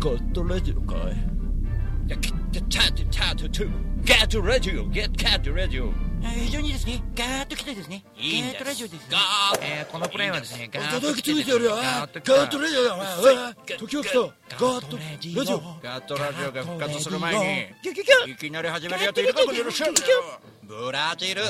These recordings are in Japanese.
ゴッドラジオかい？いやチャートチャートトゥゲットラジオゲッットラジオ。非常にですね、ガーッと来てですね、いいガーッとラジオです、ね。ガーッ。えーこのプレイはですね、ガーッと来てですね。いてやるよガーッとラジオだ時を来た。ガーッとラジオ。ガガーッとラジオが復活する前にいきなり始めるやついるかこの野郎ブラジル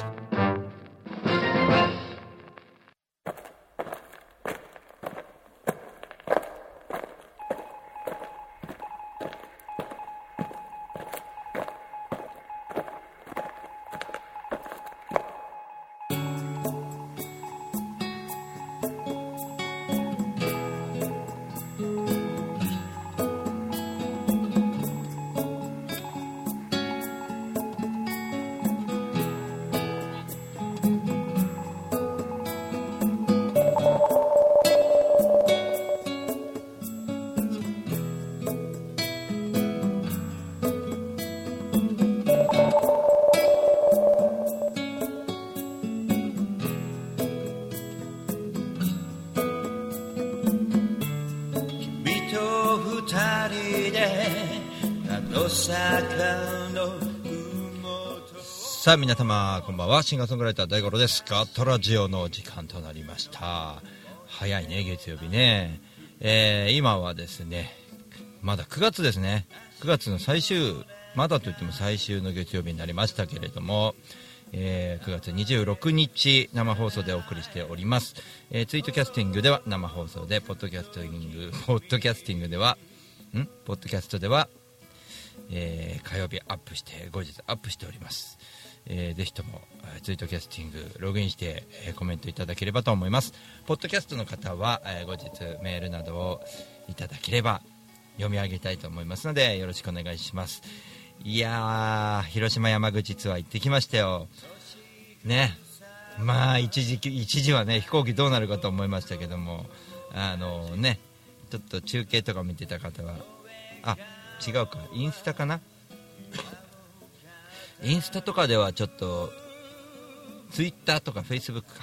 さあ皆様こんばんは。シンガーソングライター大五郎です。ガットラジオの時間となりました。早いね月曜日ね、えー今はですねまだ9月ですね。9月の最終まだといっても最終の月曜日になりましたけれどもえー9月26日生放送でお送りしております、えーツイートキャスティングでは生放送でポッドキャスティングポッドキャスティングではん？ポッドキャストでは、えー火曜日アップして後日アップしております、えーぜひともツイートキャスティングログインして、えーコメントいただければと思います。ポッドキャストの方は、えー後日メールなどをいただければ読み上げたいと思いますのでよろしくお願いします。いやー広島山口ツアー行ってきましたよ。ね。まあ一時一時はね飛行機どうなるかと思いましたけどもあのね。ちょっと中継とか見てた方はあ違うか。インスタかな？インスタとかではちょっとツイッターとかフェイスブックか。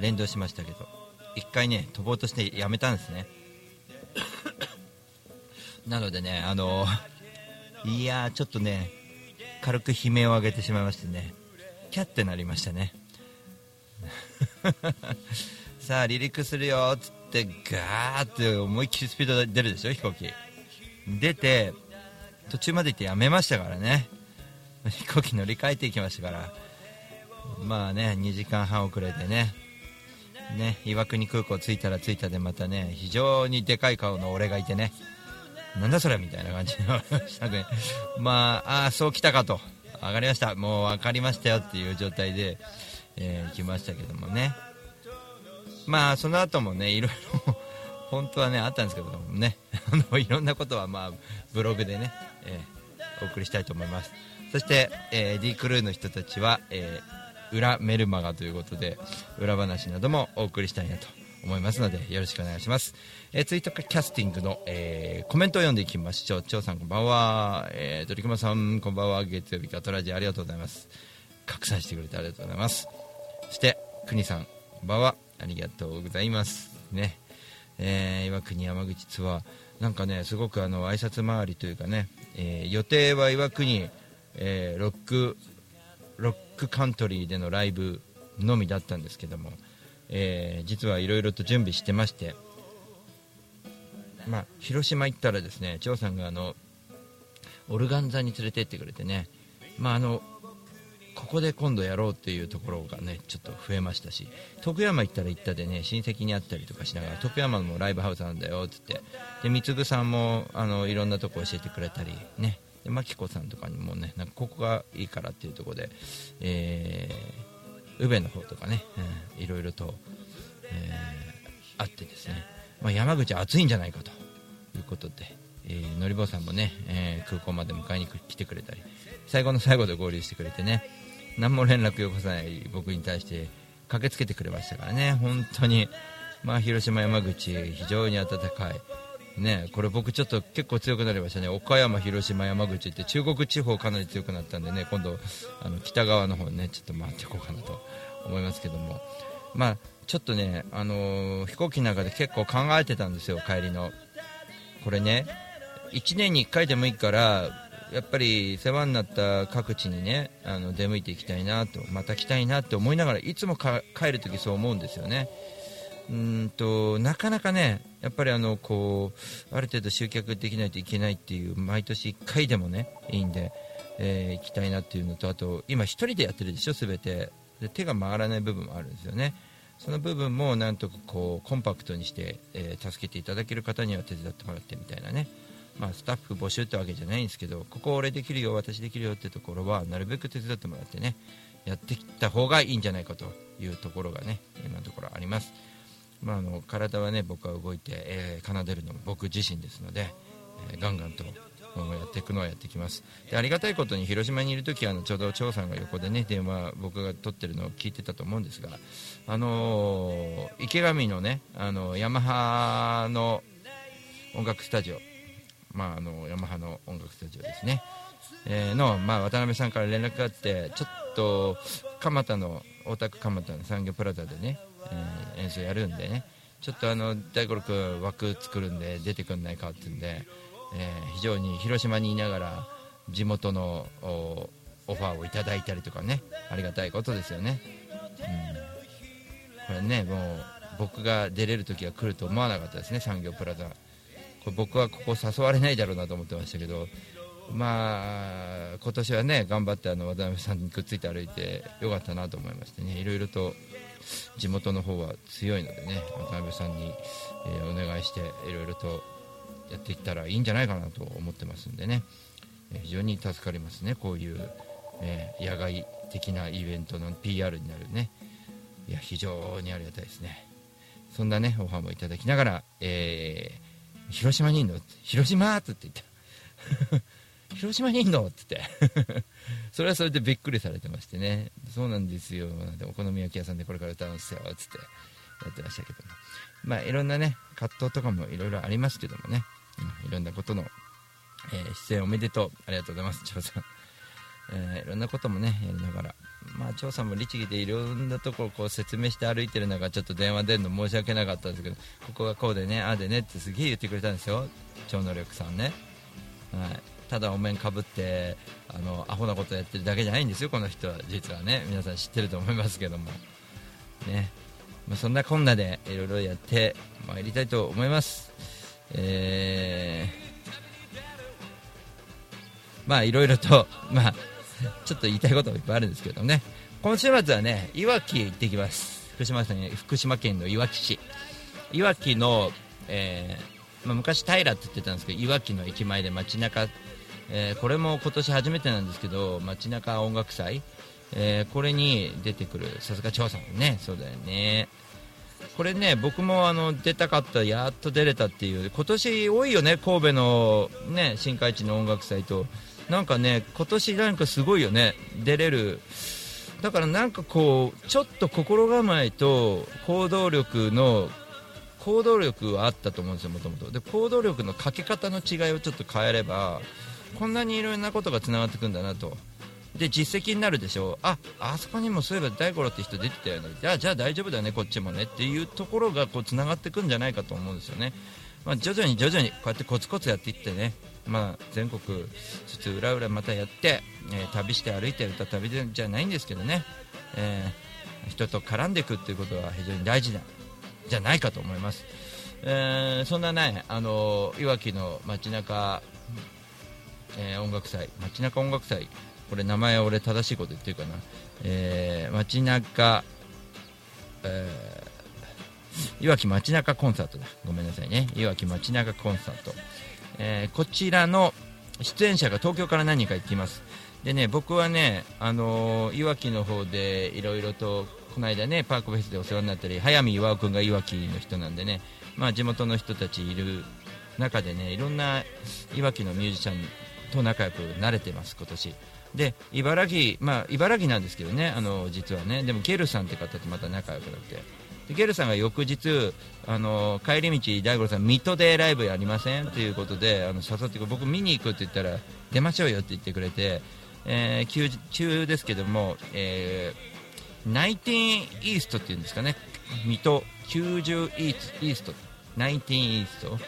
連動しましたけど。一回ね飛ぼうとしてやめたんですね。なのでねあのいやちょっとね軽く悲鳴を上げてしまいましてね。キャってなりましたね。さあ離陸するよっつってガーって思いっきりスピード出るでしょ飛行機。出て途中まで行ってやめましたからね。飛行機乗り換えていきましたから。まあね2時間半遅れてね。ね岩国空港着いたら着いたでまたね非常にでかい顔の俺がいてね。なんだそれみたいな感じになりま ああそう来たかと。分かりました。もう分かりましたよっていう状態で、えー来ましたけどもね。まあその後もねいろいろ本当はねあったんですけどもね。いろんなことはまあブログでね、えーお送りしたいと思います。そして、えー D クルーの人たちは、えー裏メルマガということで裏話などもお送りしたいなと思いますのでよろしくお願いします、えーツイートキャスティングの、えーコメントを読んでいきましょう張さんこんばんは、えー、鳥熊さんこんばんは。月曜日ガトラジありがとうございます。拡散してくれてありがとうございます。そして国さんこんばんは。ありがとうございます。ね。えー岩国山口ツアー。なんかねすごくあの挨拶回りというかね、えー予定は岩国、えーロックロックカントリーでのライブのみだったんですけども、えー実はいろいろと準備してまして、まあ、広島行ったらですね張さんがあのオルガン座に連れて行ってくれてね、まあ、あのここで今度やろうっていうところがねちょっと増えましたし徳山行ったら行ったでね親戚に会ったりとかしながら徳山もライブハウスなんだよっつってで三嗣さんもあのいろんなとこ教えてくれたりねで真紀子さんとかにもねなんかここがいいからっていうところで、えー、宇部の方とかね、うんいろいろと、えーあってですね、まあ、山口暑いんじゃないかと。いうことで、えーのりぼうさんもね、えー空港まで迎えに来てくれたり最後の最後で合流してくれてね何も連絡よこさない僕に対して駆けつけてくれましたからね。本当に、まあ、広島、山口非常に温かい、ね、これ僕ちょっと結構強くなりましたね。岡山、広島、山口って中国地方かなり強くなったんでね今度あの北側の方にねちょっと回っていこうかなと思いますけども。まあちょっとね、あのー飛行機の中で結構考えてたんですよ帰りの。これね1年に1回でもいいからやっぱり世話になった各地にねあの出向いていきたいなとまた来たいなって思いながらいつも帰るときそう思うんですよね。うんとなかなかねやっぱりあのこうある程度集客できないといけないっていう毎年1回でもねいいんで、えー行きたいなっていうのとあと今1人でやってるでしょ全て。で手が回らない部分もあるんですよね。その部分もなんとかこうコンパクトにして、えー助けていただける方には手伝ってもらってみたいなね。まあ、スタッフ募集ってわけじゃないんですけどここ俺できるよ私できるよってところはなるべく手伝ってもらってねやってきた方がいいんじゃないかというところがね今のところあります、まあ、あの体はね僕は動いて、えー奏でるのも僕自身ですので、えーガンガンとやっていくのはやっていきます。でありがたいことに広島にいる時はあのちょうど張さんが横でね電話僕が取ってるのを聞いてたと思うんですがあのー池上のねあのヤマハの音楽スタジオまあ、あのヤマハの音楽スタジオですね、えーの、まあ、渡辺さんから連絡があってちょっと蒲田の大田区蒲田の産業プラザでね、えー演奏やるんでね。ちょっとあの大五郎君枠作るんで出てくんないかって言うんで、えー非常に広島にいながら地元のオファーをいただいたりとかねありがたいことですよね、うん、これねもう僕が出れる時は来ると思わなかったですね産業プラザ。これ僕はここ誘われないだろうなと思ってましたけど、まあ、今年はね頑張ってあの渡辺さんにくっついて歩いてよかったなと思いましてねいろいろと地元の方は強いのでね渡辺さんに、えーお願いしていろいろとやっていったらいいんじゃないかなと思ってますんでね、えー非常に助かりますねこういう、えー野外的なイベントの PR になるね。いや非常にありがたいですね。そんなねオファーもいただきながら、え広島にいんの広島って言って広島にいんの？ってって。それはそれでびっくりされてましてね。そうなんですよ。なんでお好み焼き屋さんでこれから歌うんですよつって。やってましたけども。まあいろんなね葛藤とかもいろいろありますけどもね、うんいろんなことの、えー出演おめでとう。ありがとうございます張さん、えーいろんなこともねやりながら。まあ張さんも律儀でいろんなところこう説明して歩いてる中ちょっと電話出るの申し訳なかったんですけどここがこうでねああでねってすげえ言ってくれたんですよ。超能力さんね。はい。ただお面かぶってあのアホなことやってるだけじゃないんですよこの人は。実はね皆さん知ってると思いますけども。ね。まあ、そんなこんなでいろいろやってまいりたいと思います。えーまあいろいろとまあちょっと言いたいこともいっぱいあるんですけどね。今週末はねいわきへ行ってきます。福島県福島県のいわき市。いわきの、えーまあ、昔平って言ってたんですけどいわきの駅前で街中、えーこれも今年初めてなんですけど街中音楽祭、えーこれに出てくるさすが張さんね。そうだよね。これね僕もあの出たかったやっと出れたっていう今年多いよね神戸のね新海地の音楽祭と。なんかね今年なんかすごいよね出れる。だからなんかこうちょっと心構えと行動力の行動力はあったと思うんですよもともと。で行動力のかけ方の違いをちょっと変えればこんなにいろんなことがつながってくんだなと。で実績になるでしょ。うああそこにもそういえば大五郎って人出てたよね。じゃあじゃあ大丈夫だよねこっちもね。っていうところがこうつながってくんじゃないかと思うんですよね、まあ、徐々に徐々にこうやってコツコツやっていってね。まあ、全国つつ裏裏またやって、えー旅して歩いて歌旅じゃないんですけどね、えー人と絡んでいくっていうことは非常に大事なじゃないかと思います、えーそんなねあのいわきの街中、えー音楽祭街中音楽祭。これ名前俺正しいこと言ってるかな、えー街中、えーいわき街中コンサートだ。ごめんなさいね。いわき街中コンサート、えーこちらの出演者が東京から何人か行っています。でね僕はねあのーいわきの方でいろいろとこの間ねパークフェスでお世話になったり早見岩尾君がいわきの人なんでねまあ地元の人たちいる中でねいろんないわきのミュージシャンと仲良くなれてます今年。で茨城まあ茨城なんですけどねあの実はね。でもゲルさんって方とまた仲良くなって。でゲルさんが翌日あの帰り道大五郎さん水戸でライブやりません？ということであの誘って僕見に行くって言ったら出ましょうよって言ってくれて、えー休休ですけども、えーナイティーンイーストっていうんですかね。水戸90イースイースト。ナイティーンイースト。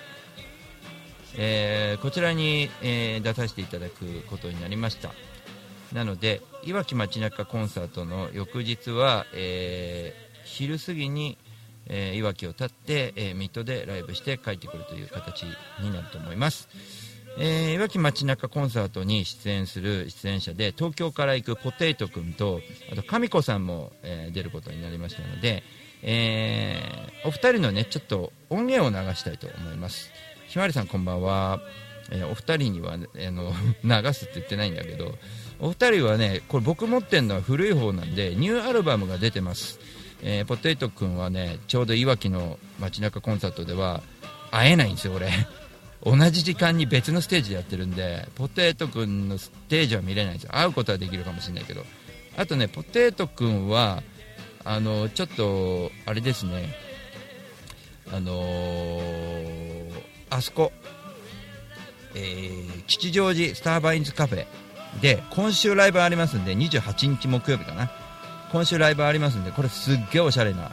えーこちらに、えー出させていただくことになりました。なのでいわき街中コンサートの翌日は、えー昼過ぎに、えいわきを立って、えー水戸でライブして帰ってくるという形になると思います。えーいわき街中コンサートに出演する出演者で東京から行くポテイト君とあと神子さんも、えー出ることになりましたので、えーお二人のねちょっと音源を流したいと思います。ひまわりさんこんばんは、えーお二人には、ね、あの 流すって言ってないんだけどお二人はねこれ僕持ってるのは古い方なんでニューアルバムが出てます、えーポテイト君はねちょうどいわきの街中コンサートでは会えないんですよ俺。同じ時間に別のステージでやってるんでポテト君のステージは見れないんですよ。会うことはできるかもしれないけど。あとねポテト君はあのちょっとあれですね。あのーあそこ、えー吉祥寺スターバインズカフェで今週ライブありますんで28日木曜日かな。今週ライブありますんでこれすっげえおしゃれな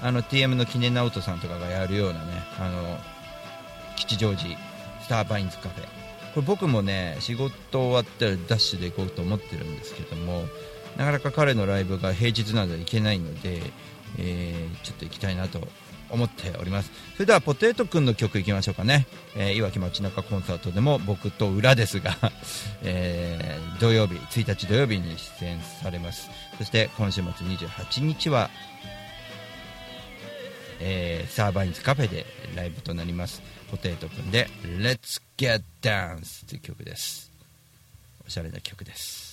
あの TM の記念直人さんとかがやるようなねあの吉祥寺スターバインズカフェ。これ僕もね仕事終わったらダッシュで行こうと思ってるんですけどもなかなか彼のライブが平日なので行けないので、えーちょっと行きたいなと思っております。それではポテトくんの曲いきましょうかね、えーいわき街中コンサートでも僕と裏ですが、えー土曜日1日土曜日に出演されます。そして今週末28日はえーサーバインズカフェでライブとなります。ポテトくんで「Let's Get Dance」という曲です。おしゃれな曲です。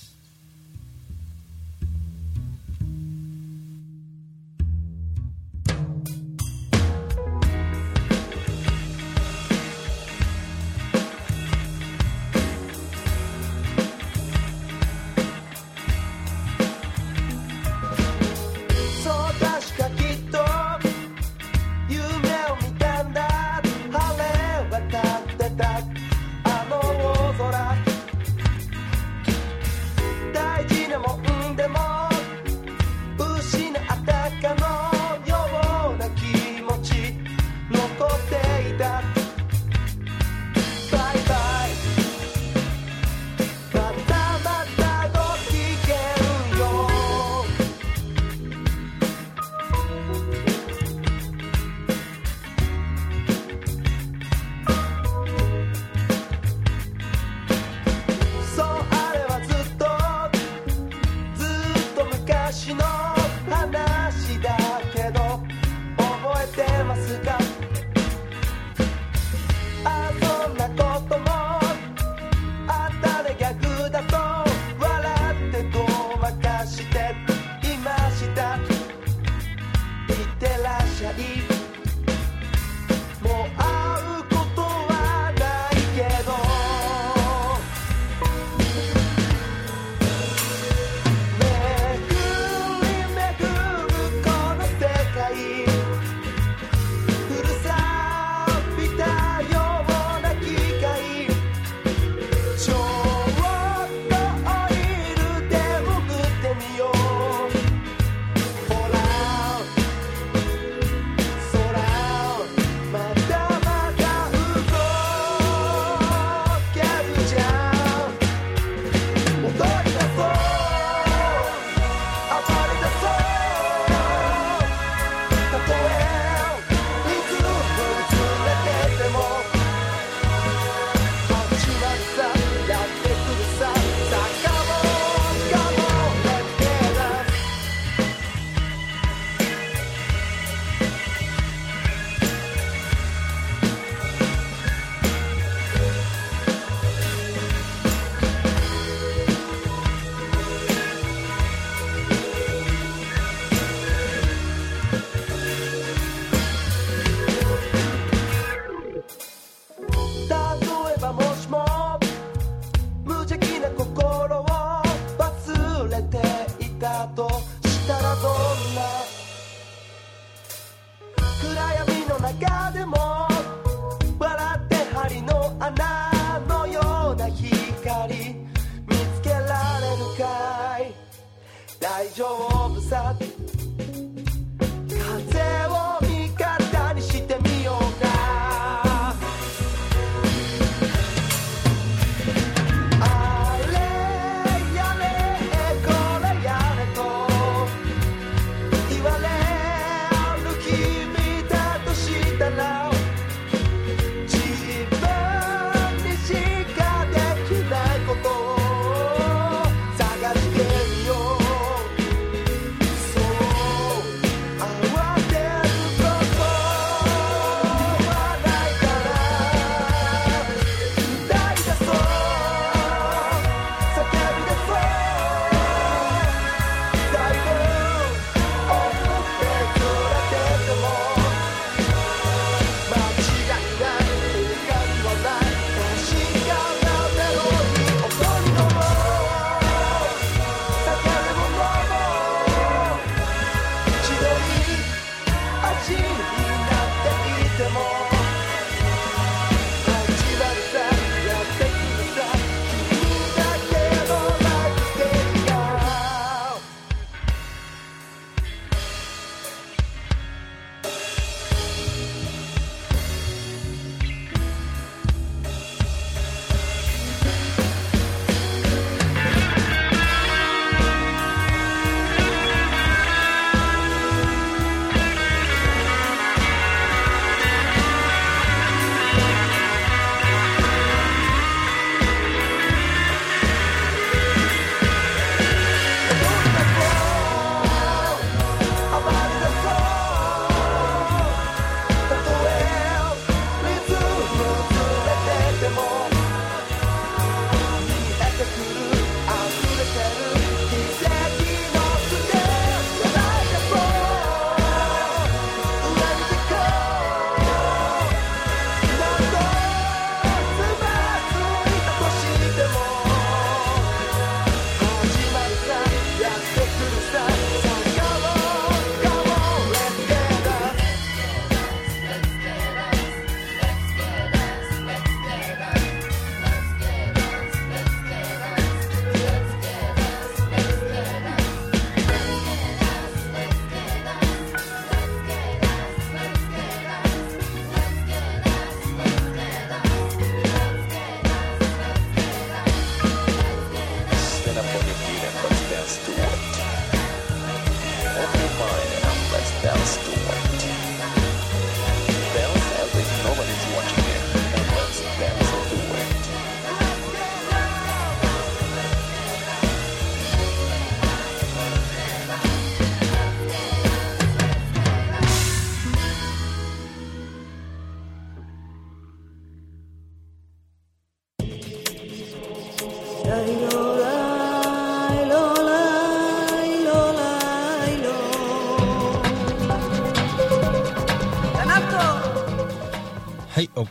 jaw all of a sudden.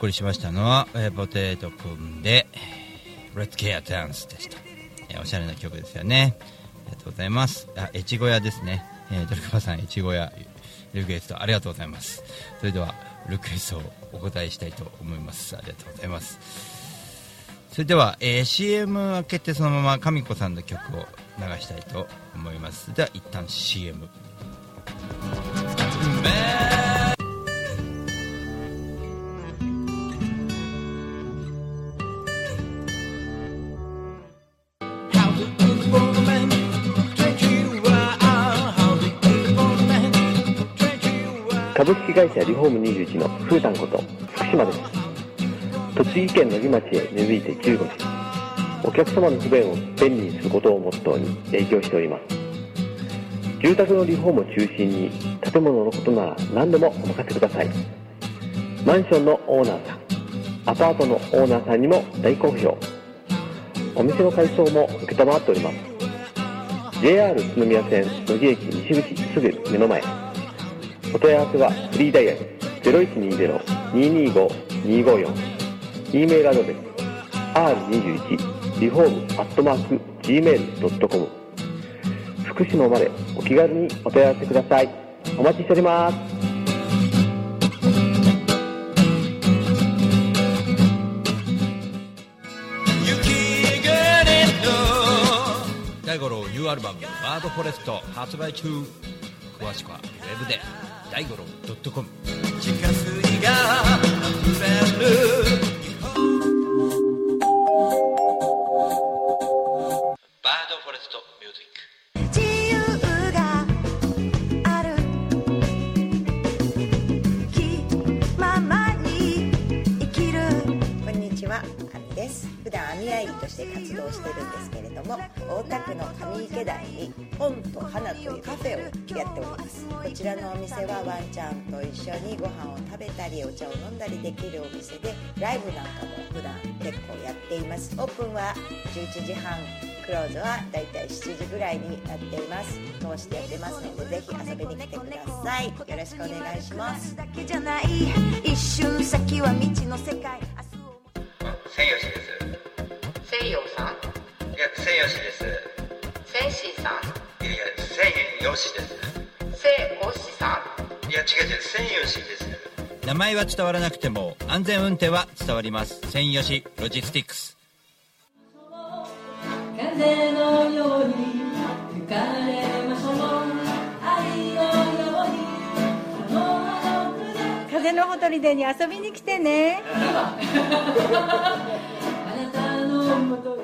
送りしましたのは、えーポテトくんで「Let's Get Dance」でした、えーおしゃれな曲ですよね。ありがとうございます。あ越後屋ですね、えー、ドルカバさん越後屋リクエストありがとうございます。それではリクエストをお答えしたいと思います。ありがとうございます。それでは、えー CM 明けてそのまま神子さんの曲を流したいと思います。では一旦 CM 株式会社リフォーム21のふうたんこと福島です。栃木県野木町へ根付いて15年お客様の不便を便利にすることをモットーに営業しております。住宅のリフォームを中心に建物のことなら何でもお任せください。マンションのオーナーさんアパートのオーナーさんにも大好評。お店の改装も承っております。JR 宇都宮線野木駅西口すぐ目の前。お問い合わせはフリーダイヤル0120-225-254 e メールアドレス r21 リフォームアットマーク gmail.com 福島までお気軽にお問い合わせください。お待ちしております。大五郎ニューアルバム「バードフォレスト」発売中。詳しくはウェブで。大五郎 .com 地下水が溢れるバードフォレストミュージック。自由がある気ままに生きる。こんにちは、です。普段として活動してるんですけれども、大田区の上池台に本と花というカフェをやっております。こちらのお店はワンちゃんと一緒にご飯を食べたりお茶を飲んだりできるお店で、ライブなんかも普段結構やっています。オープンは11時半。クローズはだいたい7時ぐらいになっています通してやってますのでぜひ遊びに来てくださいよろしくお願いしますだけじゃない一瞬先は未知の世界明日を千吉です西洋さんいや千吉です。センシーさん。いやいや千吉です。セイオシさん。いや違う違う千吉です。名前は伝わらなくても安全運転は伝わります。ロジスティックス。風のように吹かれましょう愛のように風のほとりでに遊びに来てね。あなたのもとに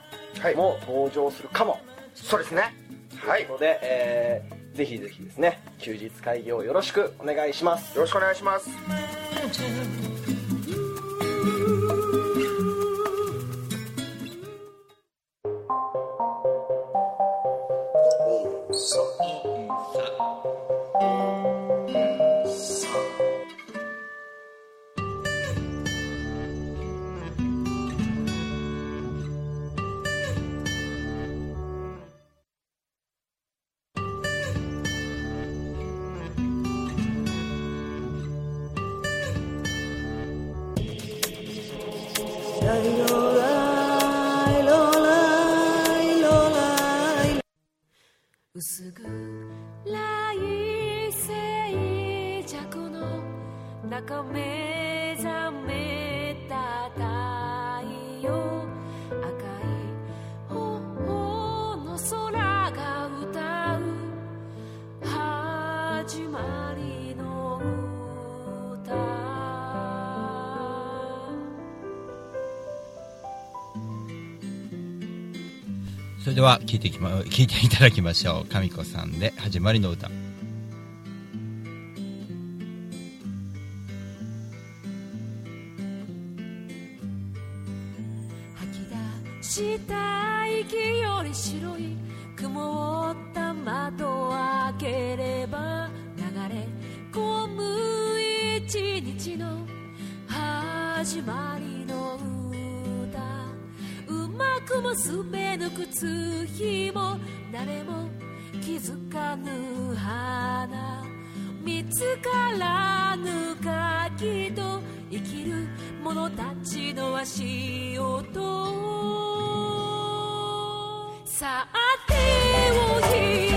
も登場するかも、そうですね。はい。ということで、えーぜひぜひですね休日会議をよろしくお願いします。よろしくお願いします薄暗い静寂の中目覚めれでは聞いてき、ま、聞いていただきましょう。神子さんで「始まりの歌」した息より白い曇った窓を開ければ流れ込む一日の始まりくもすべぬ靴ひも誰も気づかぬ花見つからぬ鍵と生きる者たちの足音さあ手を引いて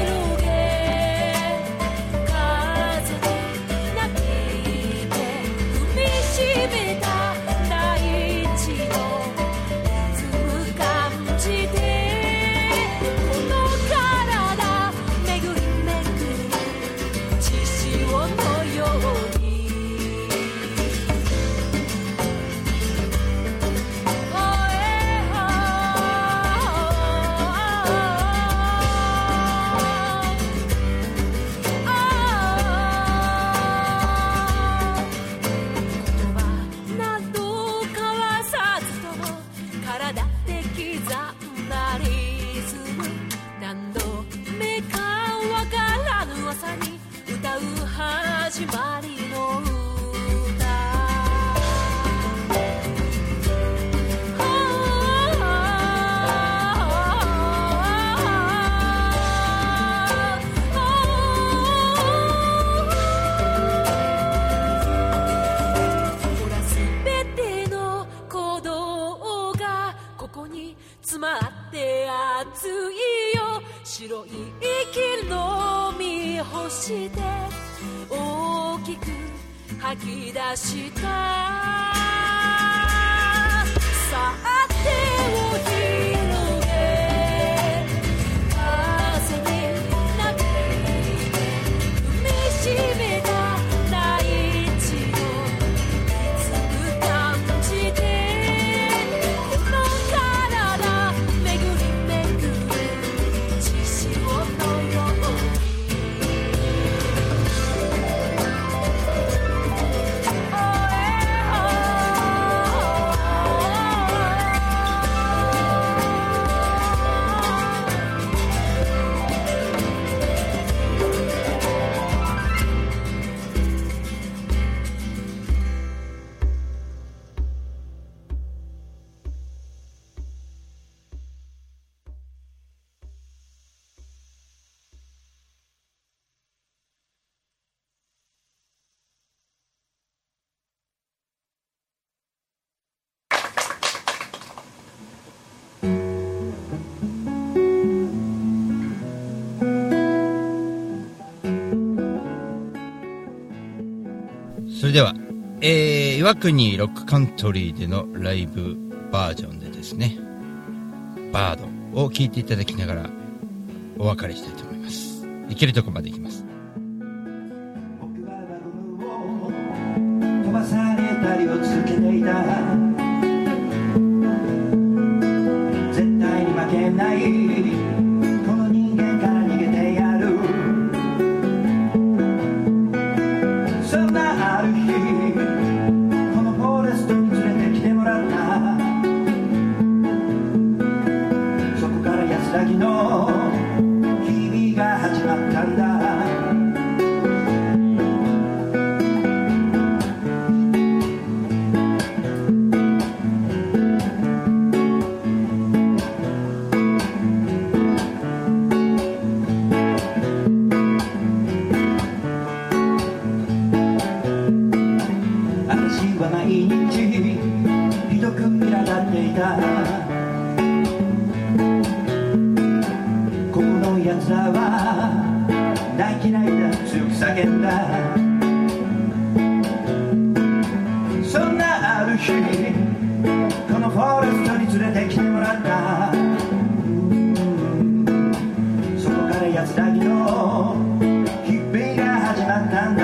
your. い息のみ干して大きく吐き出した。さあ手をでは、えー、岩国ロックカントリーでのライブバージョンでですね、バードを聴いていただきながらお別れしたいと思います。いけるとこまで行きます。na.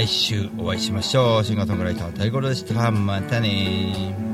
来週お会いしましょう。シンガーソングライター大五郎でした。またね